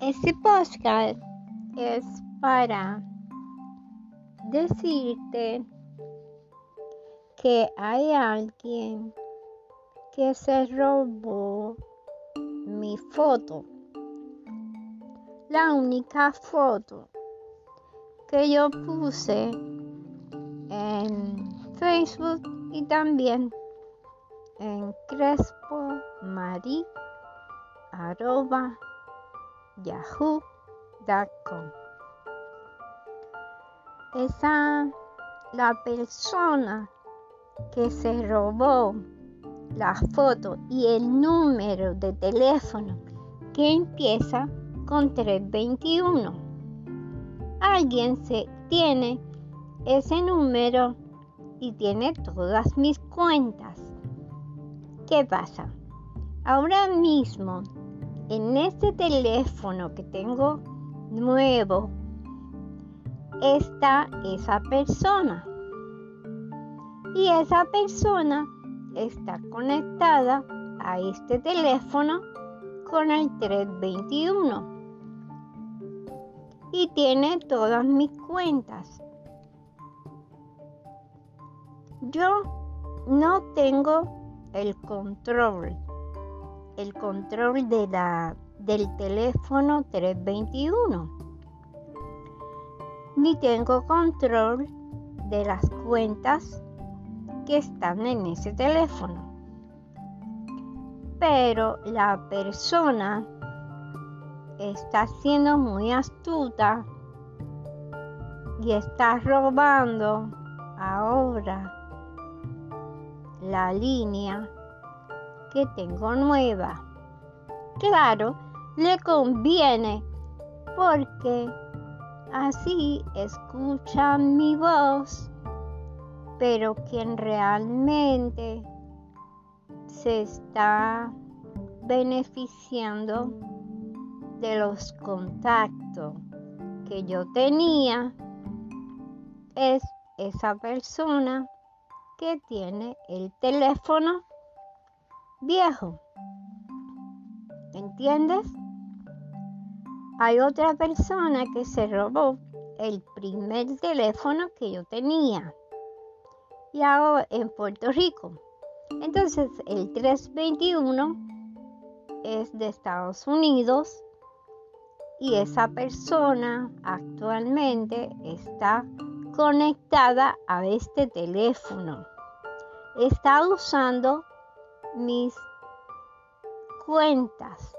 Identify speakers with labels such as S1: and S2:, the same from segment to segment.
S1: Este podcast es para decirte que hay alguien que se robó mi foto. La única foto que yo puse en Facebook y también en Crespo Marí arroba yahoo.com. Esa la persona que se robó la foto y el número de teléfono que empieza con 321. Alguien se tiene ese número y tiene todas mis cuentas. ¿Qué pasa? Ahora mismo en este teléfono que tengo nuevo está esa persona. Y esa persona está conectada a este teléfono con el 321. Y tiene todas mis cuentas. Yo no tengo el control el control de la, del teléfono 321. Ni tengo control de las cuentas que están en ese teléfono. Pero la persona está siendo muy astuta y está robando ahora la línea que tengo nueva. Claro, le conviene porque así escuchan mi voz, pero quien realmente se está beneficiando de los contactos que yo tenía es esa persona que tiene el teléfono viejo. ¿Entiendes? Hay otra persona que se robó el primer teléfono que yo tenía. Y ahora en Puerto Rico. Entonces el 321 es de Estados Unidos y esa persona actualmente está conectada a este teléfono. Está usando mis cuentas.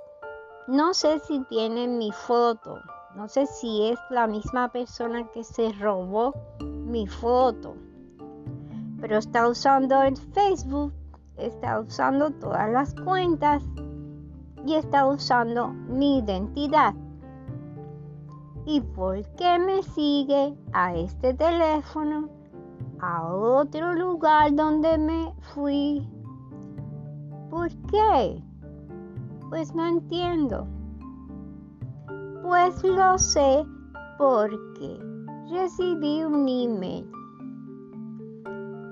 S1: No sé si tiene mi foto. No sé si es la misma persona que se robó mi foto. Pero está usando el Facebook, está usando todas las cuentas y está usando mi identidad. ¿Y por qué me sigue a este teléfono? A otro lugar donde me fui ¿Por qué? Pues no entiendo. Pues lo sé porque recibí un email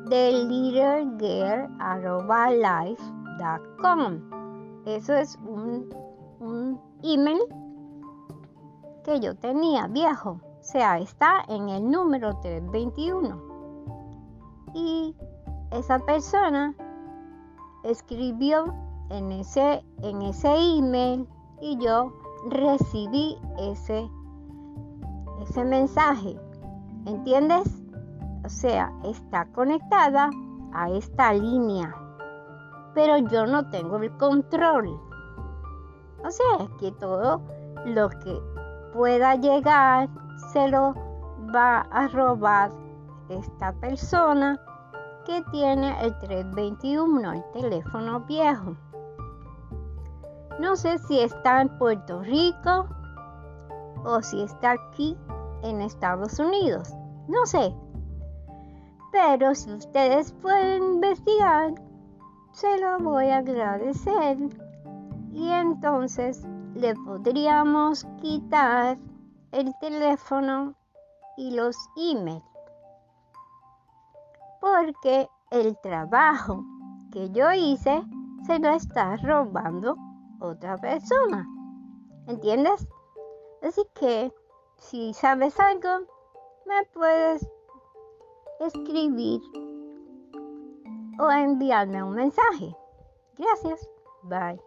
S1: de littlegirl.life.com. Eso es un, un email que yo tenía viejo. O sea, está en el número 321. Y esa persona escribió en ese, en ese email y yo recibí ese, ese mensaje. ¿Entiendes? O sea, está conectada a esta línea. Pero yo no tengo el control. O sea, que todo lo que pueda llegar se lo va a robar esta persona que tiene el 321, el teléfono viejo. No sé si está en Puerto Rico o si está aquí en Estados Unidos. No sé. Pero si ustedes pueden investigar, se lo voy a agradecer. Y entonces le podríamos quitar el teléfono y los emails porque el trabajo que yo hice se lo está robando otra persona. ¿Entiendes? Así que si sabes algo, me puedes escribir o enviarme un mensaje. Gracias. Bye.